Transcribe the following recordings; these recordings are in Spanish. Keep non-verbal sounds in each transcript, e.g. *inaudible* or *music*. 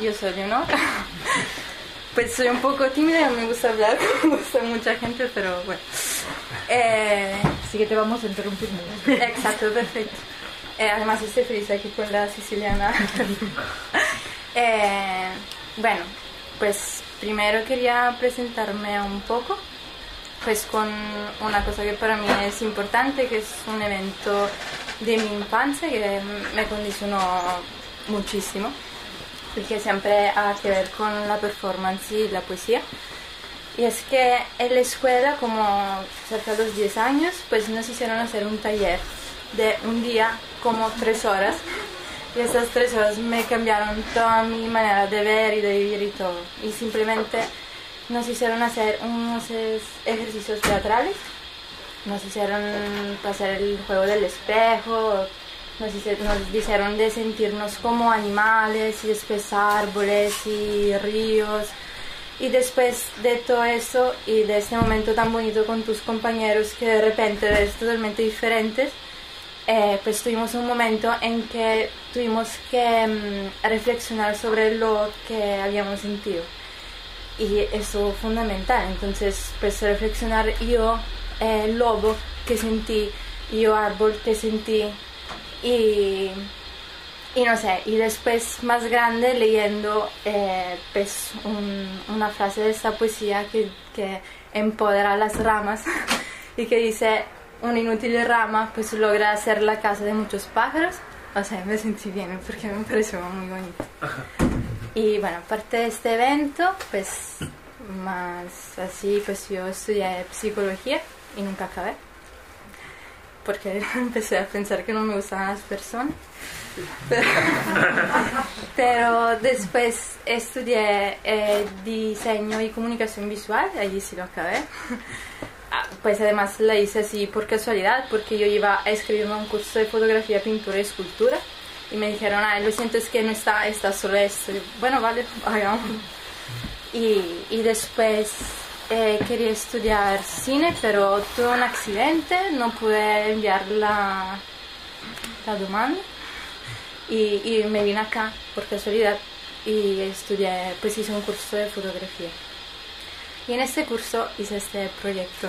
yo soy Leonor. *laughs* pues soy un poco tímida, no me gusta hablar, *laughs* me gusta mucha gente, pero bueno. Eh, Así que te vamos a interrumpir. exacto, perfecto. Eh, además estoy feliz aquí con la siciliana. *laughs* Eh, bueno, pues primero quería presentarme un poco, pues con una cosa que para mí es importante, que es un evento de mi infancia que me condicionó muchísimo, que siempre ha que ver con la performance y la poesía. Y es que en la escuela, como cerca de los 10 años, pues nos hicieron hacer un taller de un día, como tres horas. Y esas tres horas me cambiaron toda mi manera de ver y de vivir y todo. Y simplemente nos hicieron hacer unos ejercicios teatrales. Nos hicieron pasar el juego del espejo. Nos, nos dijeron de sentirnos como animales y después árboles y ríos. Y después de todo eso y de este momento tan bonito con tus compañeros que de repente ves totalmente diferentes, eh, pues tuvimos un momento en que tuvimos que mm, reflexionar sobre lo que habíamos sentido. Y eso fundamental. Entonces, pues reflexionar yo, eh, lobo, que sentí, yo, árbol, que sentí. Y, y no sé, y después más grande leyendo eh, pues un- una frase de esta poesía que, que empodera las ramas *laughs* y que dice, una inútil rama pues logra hacer la casa de muchos pájaros. O sea, me sentí bien porque me pareció muy bonito. Y bueno, aparte de este evento, pues más así, pues yo estudié psicología y nunca acabé. Porque *laughs* empecé a pensar que no me gustaban las personas. Pero, *laughs* pero después estudié eh, diseño y comunicación visual, allí sí lo acabé. Ah, Pues además la hice así por casualidad, porque yo iba a escribirme un curso de fotografía, pintura y escultura. Y me dijeron, ah, lo siento, es que no está, está solo esto. Y, bueno, vale, *laughs* hagamos. Y, y después eh, quería estudiar cine, pero tuve un accidente, no pude enviar la, la demanda. Y, me vine acá por casualidad y estudié, pues hice un curso de fotografía. Y en este curso hice este proyecto.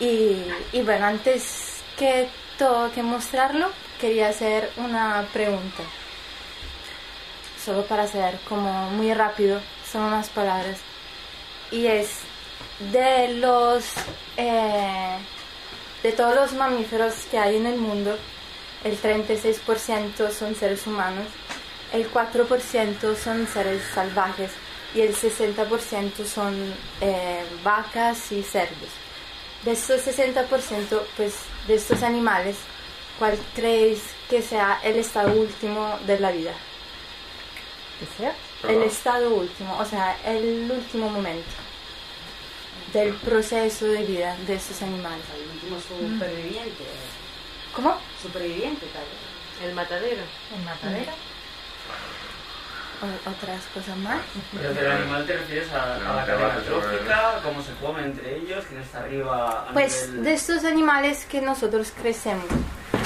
Y, y bueno, antes que todo que mostrarlo, quería hacer una pregunta. Solo para hacer como muy rápido, son unas palabras. Y es de los eh, de todos los mamíferos que hay en el mundo, el 36% son seres humanos, el 4% son seres salvajes y el 60% son eh, vacas y cerdos. De estos 60%, pues de estos animales, ¿cuál creéis que sea el estado último de la vida? ¿Qué? El estado último, o sea, el último momento del proceso de vida de estos animales. El último superviviente. ¿Cómo? Superviviente, tal vez. El matadero. ¿En matadero? O- otras cosas más. Pero del animal te refieres a, a la cadena trófica, cómo se come entre ellos, quién está arriba a Pues nivel- de estos animales que nosotros crecemos,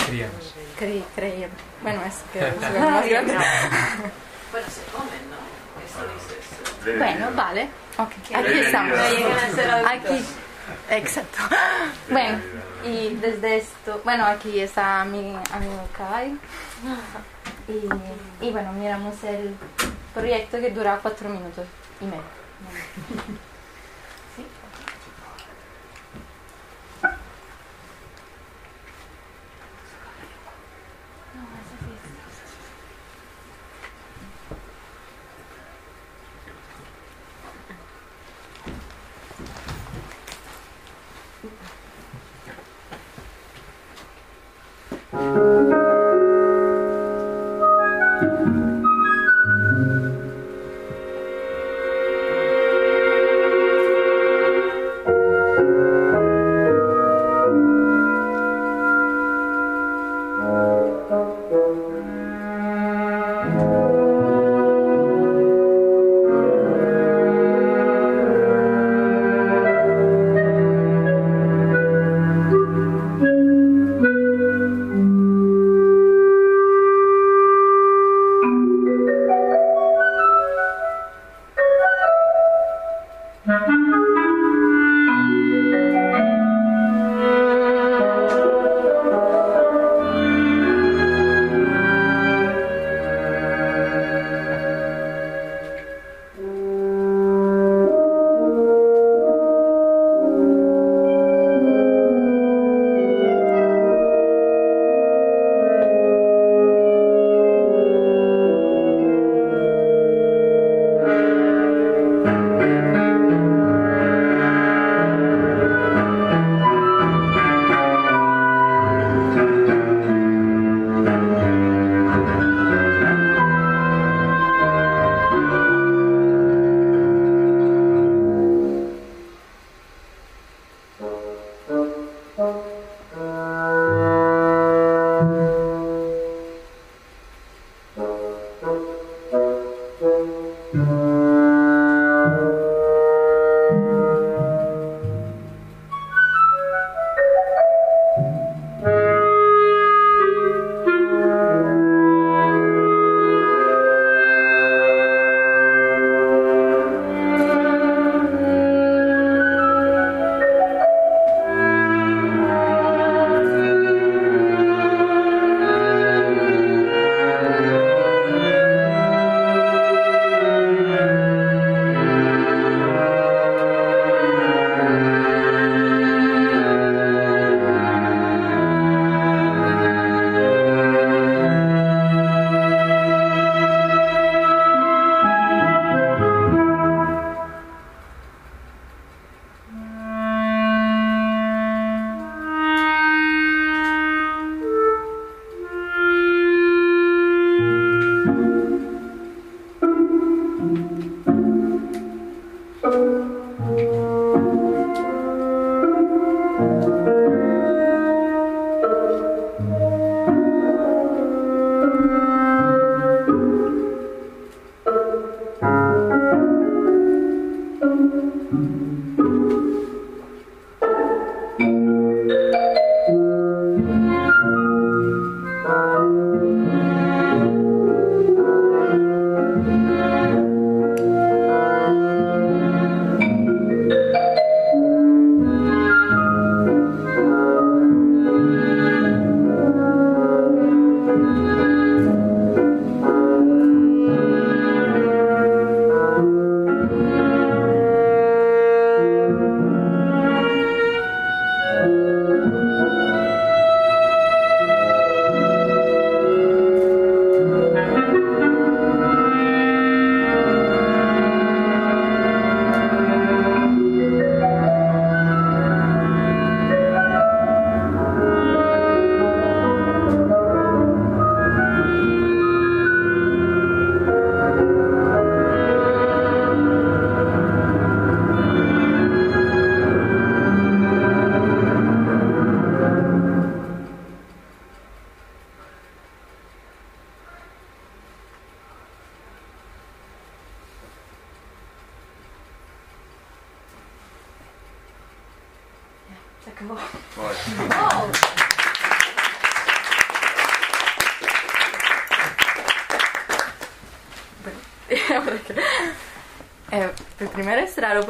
Criamos. cre creemos. Bueno, es que *laughs* es más grande. *laughs* Bueno, se comen. Bueno, vale. Ok, aquí estamos. Aquí. Exacto. Bueno, y desde esto, bueno, aquí está mi amigo caballo. Y, y bueno, miramos el proyecto que dura cuatro minutos y medio.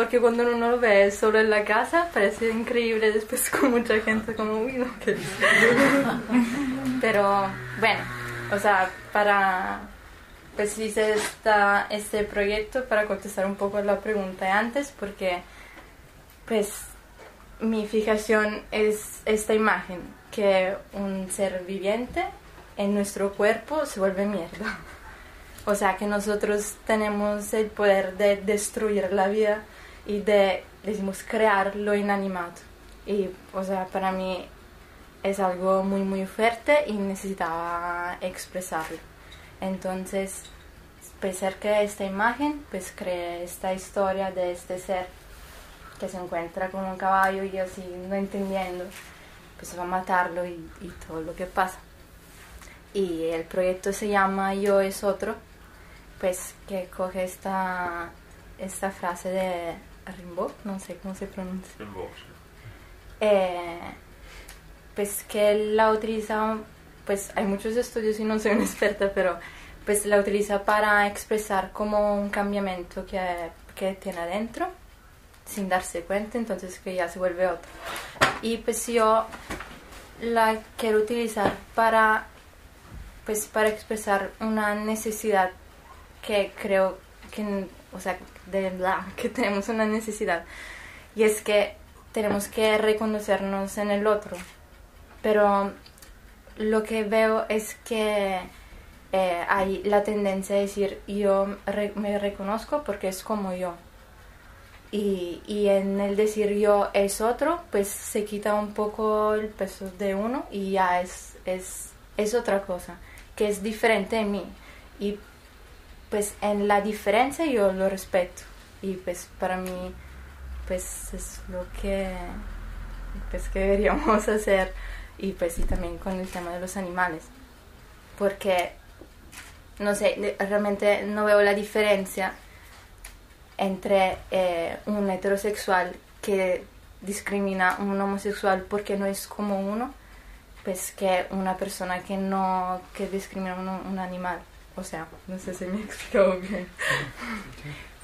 Porque cuando uno lo ve solo en la casa parece increíble, después *laughs* con mucha gente como, uy, no, ¿qué dice?". *laughs* Pero bueno, o sea, para, pues hice esta, este proyecto para contestar un poco la pregunta de antes porque, pues, mi fijación es esta imagen, que un ser viviente en nuestro cuerpo se vuelve mierda. *laughs* O sea, que nosotros tenemos el poder de destruir la vida y de, decimos, crear lo inanimado. Y, o sea, para mí es algo muy, muy fuerte y necesitaba expresarlo. Entonces, cerca de esta imagen, pues creé esta historia de este ser que se encuentra con un caballo y así no entendiendo, pues va a matarlo y, y todo lo que pasa. Y el proyecto se llama Yo es otro, pues que coge esta, esta frase de Rimbaud, no sé cómo se pronuncia. Box. Eh, pues que la utiliza, pues hay muchos estudios y no soy una *laughs* experta, pero pues la utiliza para expresar como un cambiamiento que, que tiene adentro sin darse cuenta, entonces que ya se vuelve otro. Y pues yo la quiero utilizar para pues para expresar una necesidad que creo que o sea de verdad *laughs* que tenemos una necesidad. Y es que tenemos que reconocernos en el otro. Pero lo que veo es que eh, hay la tendencia a decir yo re- me reconozco porque es como yo. Y, y en el decir yo es otro, pues se quita un poco el peso de uno y ya es, es, es otra cosa, que es diferente de mí. Y pues en la diferencia yo lo respeto. Y pues para mí, pues es lo que, pues, que deberíamos *laughs* hacer. Y pues también con el tema de los animales. Porque no sé, realmente no veo la diferencia entre eh, un heterosexual que discrimina a un homosexual porque no es como uno, pues que una persona que no, que discrimina a un animal. O sea, no sé si me *laughs* he explicado bien.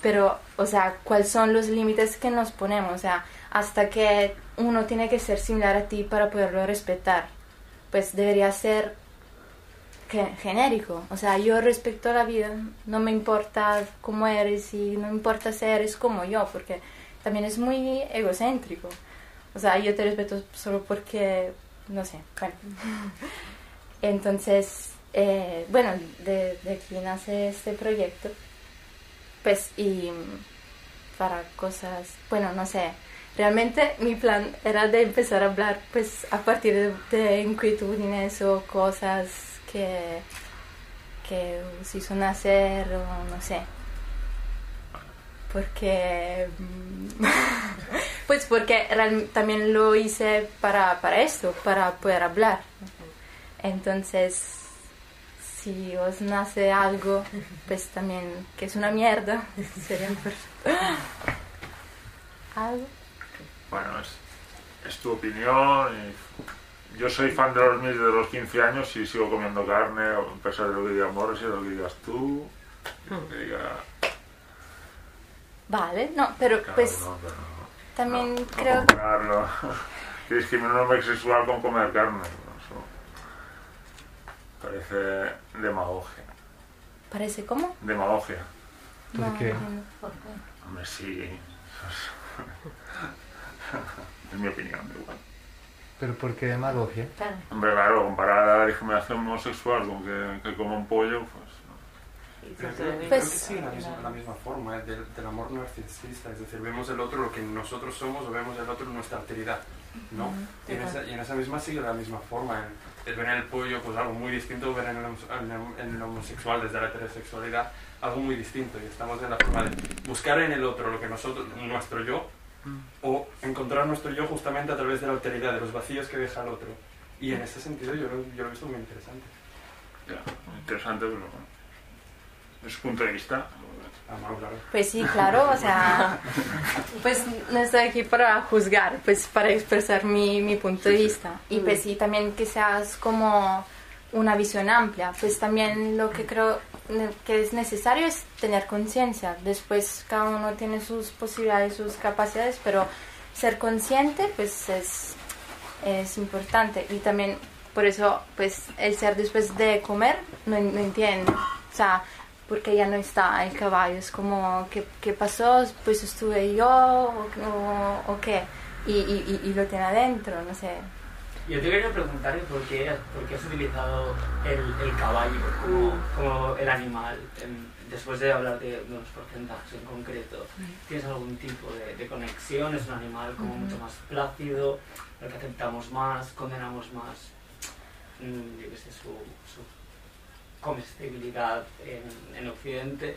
Pero, o sea, ¿cuáles son los límites que nos ponemos? O sea, hasta que uno tiene que ser similar a ti para poderlo respetar. Pues debería ser ge- genérico. O sea, yo respeto la vida, no me importa cómo eres y no me importa si eres como yo, porque también es muy egocéntrico. O sea, yo te respeto solo porque, no sé, bueno. *laughs* Entonces, eh, bueno, de, de aquí nace este proyecto. Pues, y para cosas, bueno, no sé. Realmente mi plan era de empezar a hablar pues a partir de, de inquietudes o cosas que, que os hizo nacer o no sé. Porque... *laughs* pues porque también lo hice para, para esto, para poder hablar. Entonces, si os nace algo, pues también que es una mierda, *laughs* sería. *laughs* ¿Algo? Bueno, es, es tu opinión. y yo soy fan de los míos desde los 15 años y sigo comiendo carne, a pesar de lo que diga Morris y lo que digas tú. y lo que diga Vale, no, pero pues ¿no? Pero también no, no creo *laughs* que discriminar un homosexual con comer carne. ¿No? Parece demagogia. parece como Demagogia. ¿Por No, qué? entiendo. Hombre, sí. *laughs* es mi opinión, igual. ¿Pero por qué demagogia? Hombre, claro, comparar la discriminación homosexual con que, que coma un pollo, pues... Que, Pues- creo que sí, la misma, la misma forma, eh, del, del amor narcisista, es decir, vemos el otro lo que nosotros somos o vemos el otro nuestra alteridad, ¿no? y, en esa, y en esa misma sigue la misma forma, en, el ver en el pollo pues algo muy distinto, ver en el, en el- en el homosexual desde la heterosexualidad algo muy distinto, y estamos en la forma de buscar en el otro lo que nosotros, nuestro yo, o encontrar nuestro yo justamente a través de la alteridad, de los vacíos que deja el otro. Y en ese sentido yo, lo- yo lo he visto muy interesante. Ya, interesante, pero bueno. De su punto de vista. Pues sí, claro, o sea, *laughs* pues no estoy aquí para juzgar, pues para expresar mi, mi punto de vista. Y pues sí, también que seas como una visión amplia, pues también lo que creo que es necesario es tener conciencia. Después cada uno tiene sus posibilidades, sus capacidades, pero ser consciente pues es, es importante. Y también por eso pues el ser después de comer no, no entiendo. O sea, porque ya no está el caballo, es como, ¿qué, qué pasó? Pues estuve yo o, o- o qué, y, y, y- lo tiene adentro, no sé. Yo te quería preguntar por qué, por qué has utilizado el, el caballo como, como el animal. En- después de hablar de unos porcentajes en concreto, ¿tienes algún tipo de, de conexión? ¿Es un animal como mucho más plácido, al que aceptamos más, condenamos más, mm, yo qué sé, su, su comestibilidad en, en Occidente?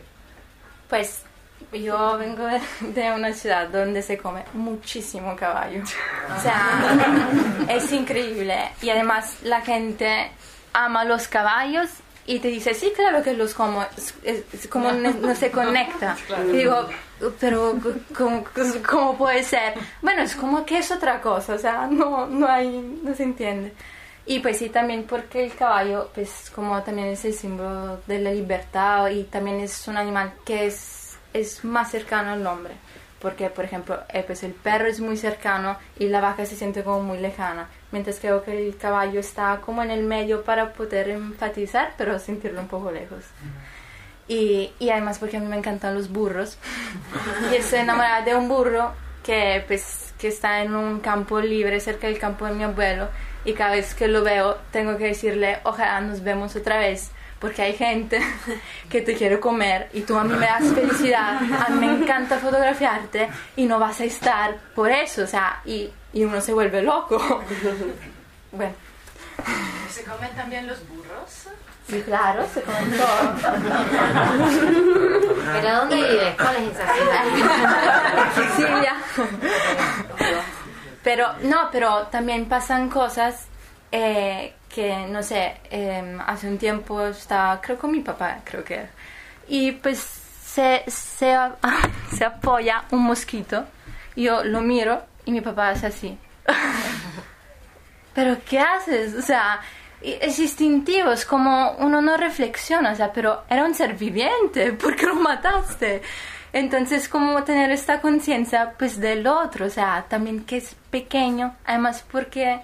Pues yo vengo de, una ciudad donde se come muchísimo caballo. O sea, es increíble. Y además la gente ama los caballos y te dice, sí, claro que los como. Es como no, no se conecta. Y digo, pero ¿cómo, ¿cómo puede ser? Bueno, es como que es otra cosa. O sea, no, no hay, no se entiende. Y pues sí, también porque el caballo, pues como también es el símbolo de la libertad y también es un animal que es, es más cercano al hombre. Porque, por ejemplo, eh, pues el perro es muy cercano y la vaca se siente como muy lejana. Mientras creo que el caballo está como en el medio para poder enfatizar, pero sentirlo un poco lejos. Y, y además porque a mí me encantan los burros. y estoy enamorada de un burro que, pues, que está en un campo libre cerca del campo de mi abuelo. Y cada vez que lo veo tengo que decirle, ojalá nos vemos otra vez. Porque hay gente *laughs* que te quiere comer y tú a mí me das felicidad, a mí me encanta fotografiarte y no vas a estar por eso, o sea, y, y uno se vuelve loco. *laughs* Bueno, ¿Se comen también los burros? sí, claro, se comen todo. *laughs* ¿Pero dónde vives? ¿Cuál es esa ciudad? Sicilia. Pero no, pero también pasan cosas eh, que no sé, em, hace un tiempo estaba, creo con mi papá, creo que y pues se, se, *laughs* apoya un mosquito, yo lo miro y mi papá hace así. *laughs* pero ¿qué haces? O sea, es instintivo, es como uno no reflexiona, o sea, pero era un ser viviente, *laughs* ¿por qué lo mataste? Entonces, como tener esta conciencia, pues, del otro, o sea, también que es pequeño, además porque,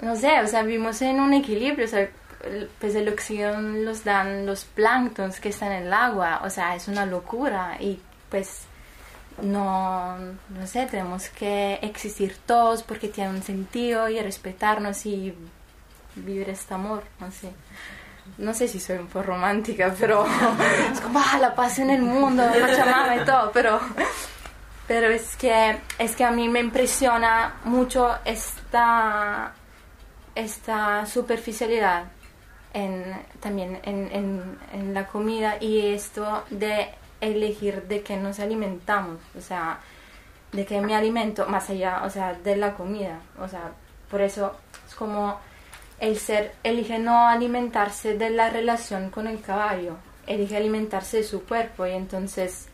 no sé, o sea, vivimos en un equilibrio, o sea, pues el oxígeno los dan los planctons que están en el agua, o sea, es una locura y pues no, no sé, tenemos que existir todos porque tiene un sentido y respetarnos y vivir este amor, no sé. No sé si soy un poco romántica, pero *laughs* es como ah, la paz en el mundo, Pachamama y todo, pero, pero es, que, es que a mí me impresiona mucho esta, esta superficialidad en, también en, en, en la comida y esto de elegir de qué nos alimentamos, o sea, de qué me alimento más allá, o sea, de la comida, o sea, por eso es como el ser elige no alimentarse de la relación con el caballo, elige alimentarse de su cuerpo y entonces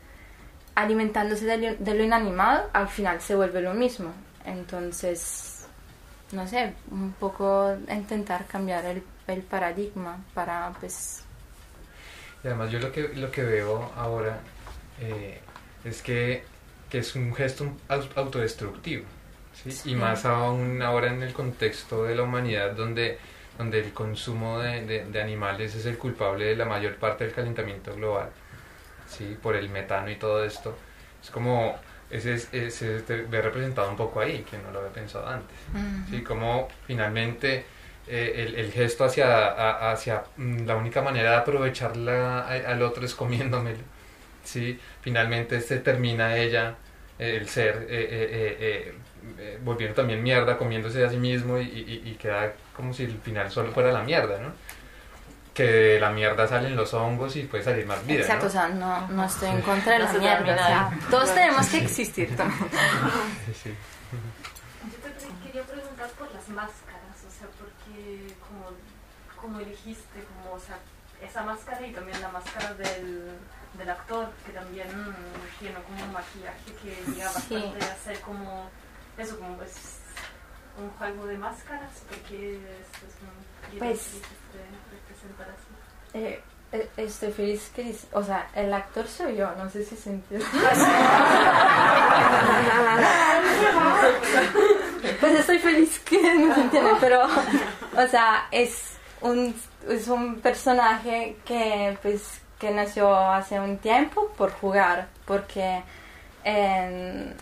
alimentándose de lo, inanimado al final se vuelve lo mismo. Entonces, no sé, un poco intentar cambiar el, el paradigma para pues... Y además yo lo que, lo que veo ahora eh, es que, que es un gesto au- autodestructivo. ¿Sí? Y más aún ahora en el contexto de la humanidad donde, donde el consumo de, de- de animales es el culpable de la mayor parte del calentamiento global, ¿sí? por el metano y todo esto. Es como, ese, es- ese se ve representado un poco ahí, que no lo había pensado antes. ¿sí? Como finalmente eh, el, el gesto hacia, a- hacia mm, la única manera de aprovecharla a- al otro es comiéndomelo. ¿sí? Finalmente se termina ella, eh, el ser, eh, eh, eh, eh, volviendo también mierda, comiéndose a sí mismo y, y- y queda como si el final solo fuera la mierda, ¿no? Que de la mierda salen los hongos y puede salir más vida, Exacto, ¿no? o sea, no, no estoy en contra de No la se mierda, o sea, todos tenemos que existir también. *laughs* Sí, sí. Yo te que- quería preguntar por las máscaras, o sea, porque como, como elegiste, como, o sea, esa máscara y también la máscara del, del actor, que también mm, tiene como un maquillaje que llega Sí. bastante a ser como, eso, como pues un juego de máscaras, porque es, es un Pues- de representar así. Eh, eh, estoy feliz que, dice- o sea, el actor soy yo, no sé si se entiende. *laughs* pues estoy feliz que no se entiende, pero, o sea, es un, es un personaje que, pues, que nació hace un tiempo por jugar, porque eh,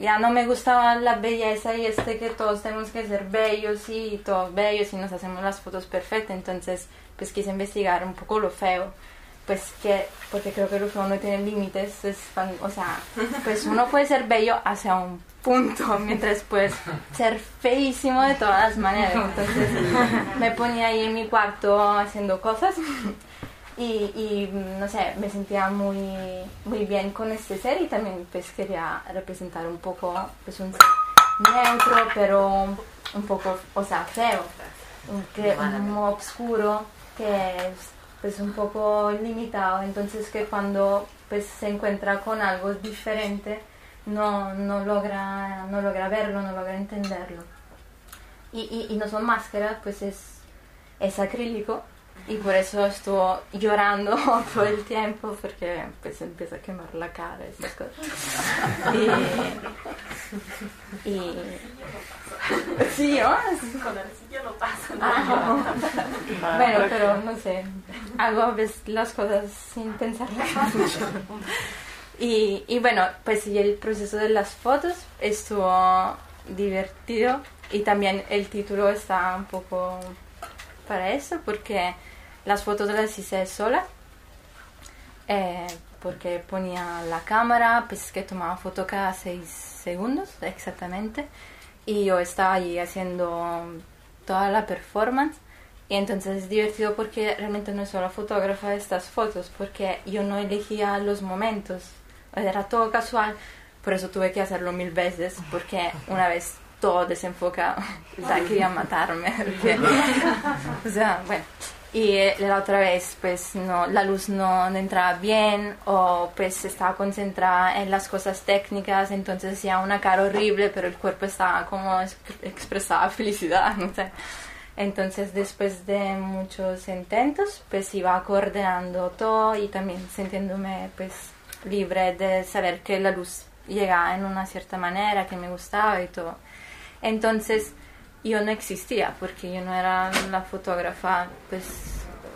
ya no me gustaba la belleza y este que todos tenemos que ser bellos y todos bellos y nos hacemos las fotos perfectas, entonces pues quise investigar un poco lo feo, pues que, porque creo que lo feo no tiene límites, es, o sea, pues uno puede ser bello hacia un punto, *laughs* mientras puedes ser feísimo de todas las maneras, entonces me ponía ahí en mi cuarto haciendo cosas y, y, no sé, me sentía muy, muy bien con este ser y también pues quería representar un poco pues un ser neutro pero un poco, o sea, feo, un, que, un oscuro que es pues un poco limitado, entonces que cuando pues se encuentra con algo diferente no, no, logra, no logra verlo, no logra entenderlo. Y, y, y no son máscaras, pues es, es acrílico y por eso estuvo llorando *laughs* todo el tiempo porque pues empieza a quemar la cara y esas cosas. Y, y sí, ¿no? Con arcilla no pasa Ah, bueno, pero no sé, hago veces las cosas sin pensarlas mucho. Y, y bueno, pues y el proceso de las fotos estuvo divertido y también el título está un poco para eso porque las fotos las hice sola eh, porque ponía la cámara, pues que tomaba foto cada seis segundos exactamente y yo estaba allí haciendo toda la performance y entonces es divertido porque realmente no soy la fotógrafa de estas fotos porque yo no elegía los momentos, era todo casual, por eso tuve que hacerlo mil veces porque una vez todo desenfocado. *laughs* O sea, quería matarme. *laughs* porque- o sea, bueno. Y eh, la otra vez, pues no, la luz no entraba bien o pues estaba concentrada en las cosas técnicas, entonces hacía una cara horrible, pero el cuerpo estaba como es- expresaba felicidad, *laughs* no sé. Entonces, después de muchos intentos, pues iba coordinando todo y también sintiéndome pues libre de saber que la luz llegaba en una cierta manera, que me gustaba y todo. Entonces, yo no existía porque yo no era la fotógrafa, pues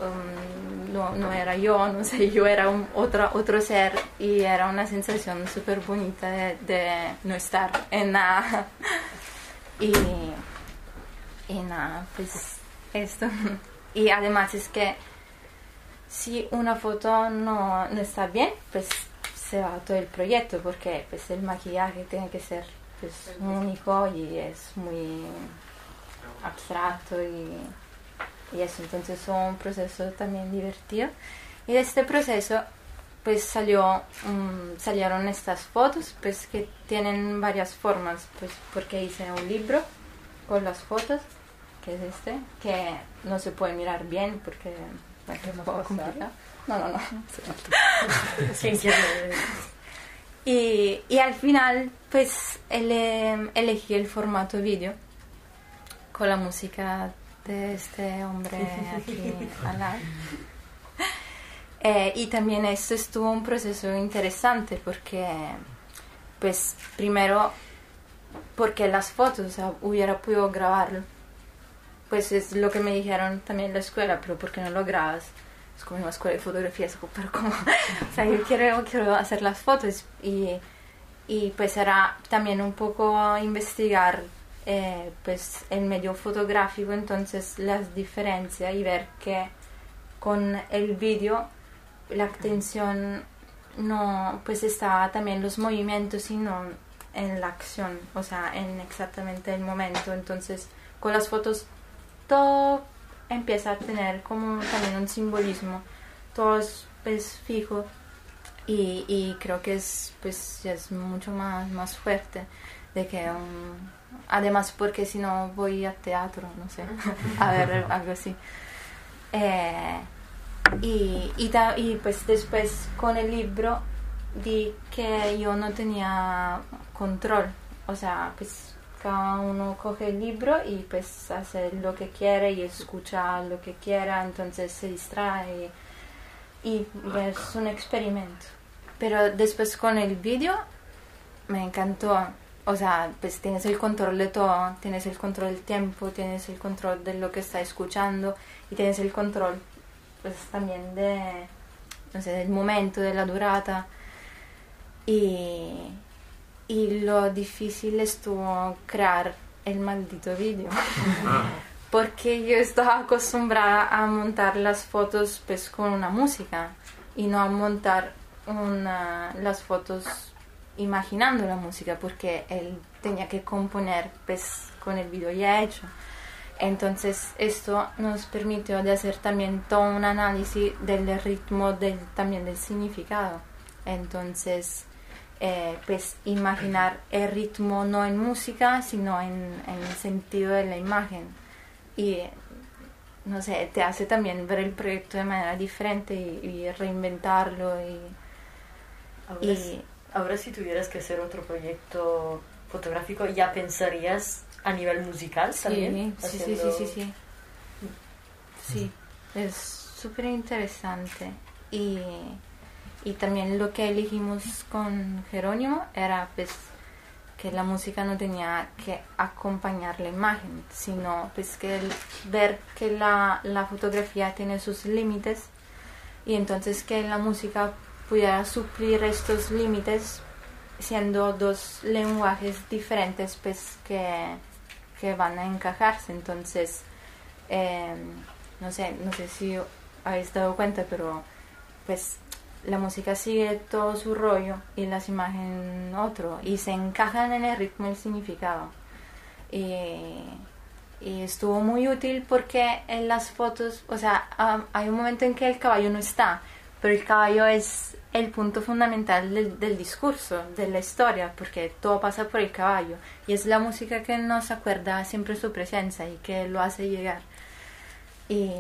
um, no, no era yo, no sé, yo era un otro, otro ser y era una sensación súper bonita de, de no estar en nada. *laughs* Y, y nada, pues esto. *laughs* Y además es que si una foto no, no está bien, pues se va todo el proyecto porque pues el maquillaje tiene que ser pues único y es muy abstracto y, y eso. Entonces es un proceso también divertido. Y de este proceso pues salió mm, salieron estas fotos pues que tienen varias formas pues porque hice un libro con las fotos que es este que no se puede mirar bien porque no no no *laughs* ¿Quién quiere? y, y al final, pues ele- elegí el formato vídeo con la música de este hombre aquí *laughs* al lado. Eh, y también esto estuvo un proceso interesante porque, pues, primero, porque las fotos, o sea, hubiera podido grabarlo. Pues es lo que me dijeron también en la escuela, pero ¿por qué no lo grabas? Es como una escuela de fotografía, pero como, *laughs* o sea, yo quiero, quiero hacer las fotos y, y pues era también un poco investigar eh, pues el medio fotográfico, entonces las diferencias y ver que con el vídeo la atención no pues está también los movimientos sino en la acción o sea en exactamente el momento. Entonces con las fotos todo empieza a tener como también un simbolismo. Todo es pues, fijo y, y creo que es pues es mucho más más fuerte de que un- además porque si no voy a teatro no sé *laughs* a ver *laughs* algo así Eh, y, y, ta- y pues después con el libro di que yo no tenía control. O sea, pues cada uno coge el libro y pues hace lo que quiere y escucha lo que quiera, entonces se distrae y es un experimento. Pero después con el vídeo me encantó. O sea, pues tienes el control de todo, tienes el control del tiempo, tienes el control de lo que está escuchando y tienes el control pues también de, no sé, del momento, de la durata. Y, y lo difícil estuvo crear el maldito vídeo. *laughs* Porque yo estaba acostumbrada a montar las fotos pues con una música y no a montar una, las fotos imaginando la música porque él tenía que componer pues con el vídeo ya hecho. Entonces esto nos permitió de hacer también todo un análisis del ritmo, del, también del significado. Entonces, eh, pues imaginar el ritmo no en música, sino en, en el sentido de la imagen. Y, no sé, te hace también ver el proyecto de manera diferente y, y reinventarlo. Y, y- ahora si tuvieras que hacer otro proyecto fotográfico, ¿ya pensarías a nivel musical también? Sí, sí, sí, sí, sí. Sí, es súper interesante. Y, y también lo que elegimos con Jerónimo era pues que la música no tenía que acompañar la imagen, sino pues que el- ver que la, la fotografía tiene sus límites y entonces que la música pudiera suplir estos límites siendo dos lenguajes diferentes pues que, que van a encajarse. Entonces eh, no sé no sé si habéis dado cuenta pero pues la música sigue todo su rollo y las imágenes otro y se encajan en el ritmo y el significado. Y, y estuvo muy útil porque en las fotos o sea hay un momento en que el caballo no está pero el caballo es el punto fundamental del, del discurso, de la historia, porque todo pasa por el caballo y es la música que nos acuerda siempre su presencia y que lo hace llegar. Y,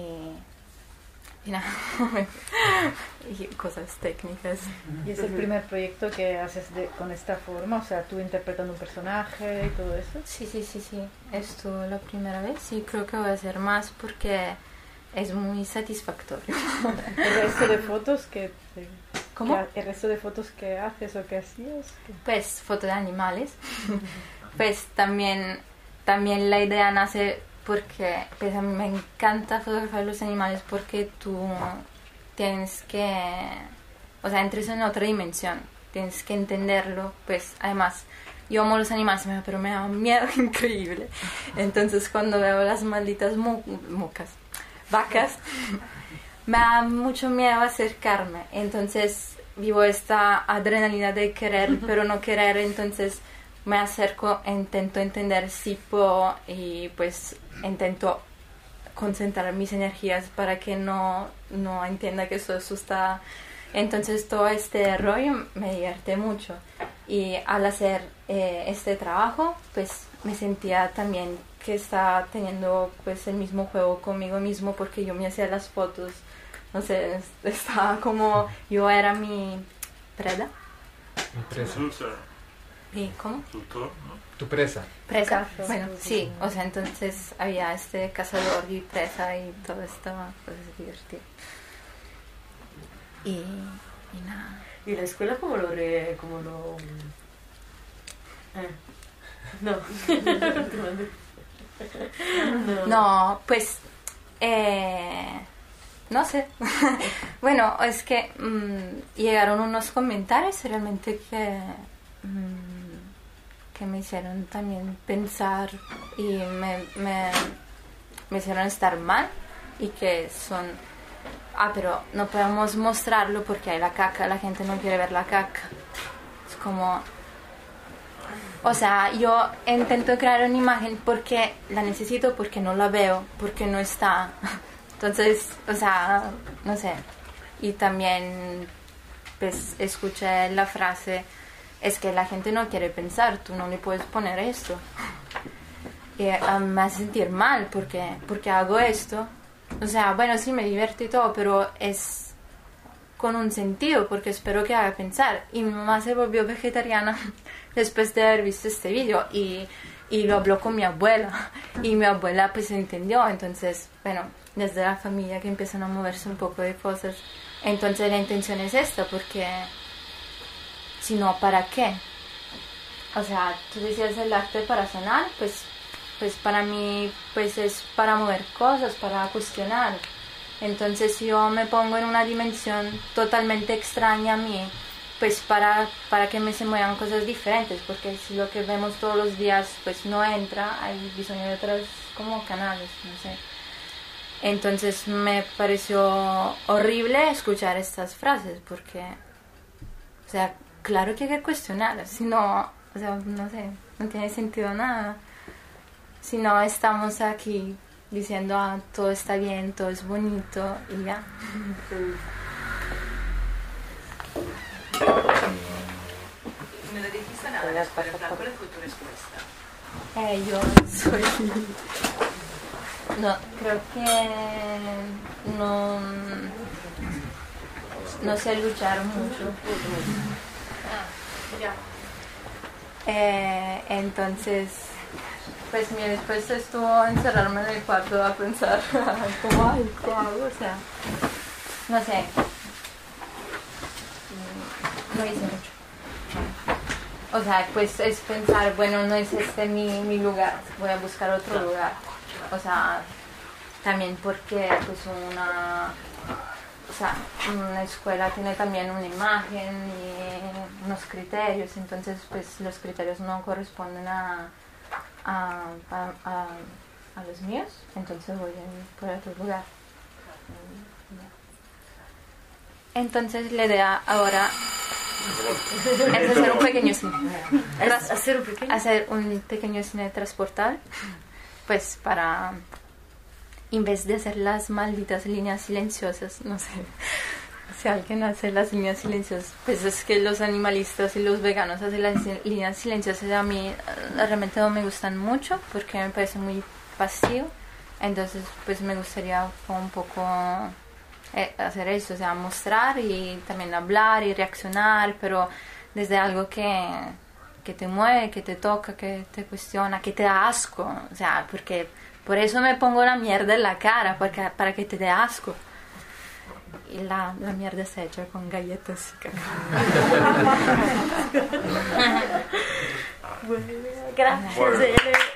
y nada, *laughs* y cosas técnicas. Y es el primer proyecto que haces de, con esta forma, o sea, tú interpretando un personaje y todo eso. Sí, sí, sí, sí. Esto la primera vez y creo que voy a hacer más porque es muy satisfactorio. *laughs* El resto de fotos que... te- ¿Cómo? el resto de fotos que haces o que hacías. que- Pues fotos de animales. *laughs* pues también, también la idea nace porque pues a mí me encanta fotografiar los animales porque tú tienes que, o sea, entres en otra dimensión, tienes que entenderlo, pues además yo amo los animales, pero me da un miedo *laughs* increíble. Entonces cuando veo las malditas mu- mucas, vacas, me da mucho miedo acercarme. Entonces vivo esta adrenalina de querer, pero no querer. Entonces me acerco intento entender si puedo y pues intento concentrar mis energías para que no, no entienda que eso asusta. Entonces todo este rollo me divierte mucho. Y al hacer eh, este trabajo, pues me sentía también que estaba teniendo pues el mismo juego conmigo mismo porque yo me hacía las fotos. No sé, es- estaba como yo era mi preda. Impresa. ¿Y cómo? Tu presa. Presa. Bueno, sí, o sea, entonces había este cazador y presa y todo esto, pues divertido. Y, y nada. ¿Y la escuela cómo lo re, cómo lo eh. No. *laughs* no. No, pues, eh, no sé. *laughs* bueno, es que mm, llegaron unos comentarios realmente que, mm, que me hicieron también pensar y me, me, me hicieron estar mal y que son, ah, pero no podemos mostrarlo porque hay la caca, la gente no quiere ver la caca. Es como, o sea, yo intento crear una imagen porque la necesito, porque no la veo, porque no está. *laughs* Entonces, o sea, no sé. Y también, pues, escuché la frase, es que la gente no quiere pensar, tú no le puedes poner esto. Y *laughs* ah, me hace sentir mal porque, porque hago esto. O sea, bueno, sí me divierto y todo, pero es con un sentido, porque espero que haga pensar. Y mi mamá se volvió vegetariana *laughs* después de haber visto este vídeo y, y lo habló con mi abuela. Y mi abuela pues entendió. Entonces, bueno, desde la familia que empiezan a moverse un poco de cosas. Entonces la intención es esta, porque si no, ¿para qué? O sea, tú decías el arte para sanar, pues, pues para mí pues es para mover cosas, para cuestionar. Entonces yo me pongo en una dimensión totalmente extraña a mí, pues para, para que me se muevan cosas diferentes, porque si lo que vemos todos los días pues no entra, hay diseño de otros como canales, no sé. Entonces me pareció horrible escuchar estas frases, porque, o sea, claro que hay que cuestionar, si no, o sea, no sé, no tiene sentido nada. Si no estamos aquí diciendo, ah, todo está bien, todo es bonito y ya. No le dijiste nada, pero ¿cuál fue tu respuesta? Eh, yo soy... No, creo que no, no sé luchar mucho. Eh, entonces, pues mi respuesta estuvo encerrarme en el cuarto a pensar *laughs* cómo, ay, ¿qué hago? O sea, no sé. Mm, No hice mucho. O sea, pues es pensar, bueno, no es este mi, mi lugar, voy a buscar otro lugar. O sea, también porque pues una, o sea, una escuela tiene también una imagen y unos criterios, entonces pues los criterios no corresponden a, a, a, a- a los míos, entonces voy a- por otro lugar. Entonces la idea ahora es hacer un pequeño cine. Hacer un pequeño. Hacer un pequeño cine transportal, pues para, en vez de hacer las malditas líneas silenciosas, no sé, si alguien hace las líneas silenciosas, pues es que los animalistas y los veganos hacen las líneas silenciosas a mí eh, realmente no me gustan mucho porque me parece muy pasivo. Entonces, pues me gustaría un poco eh, hacer eso, o sea, mostrar y también hablar y reaccionar, pero desde algo que, que te mueve, que te toca, que te cuestiona, que te da asco, o sea, porque por eso me pongo la mierda en la cara, porque, para que te dé asco. Y la, la mierda se hecha con galletas y cacao. bueno, gracias. Bueno. Ele.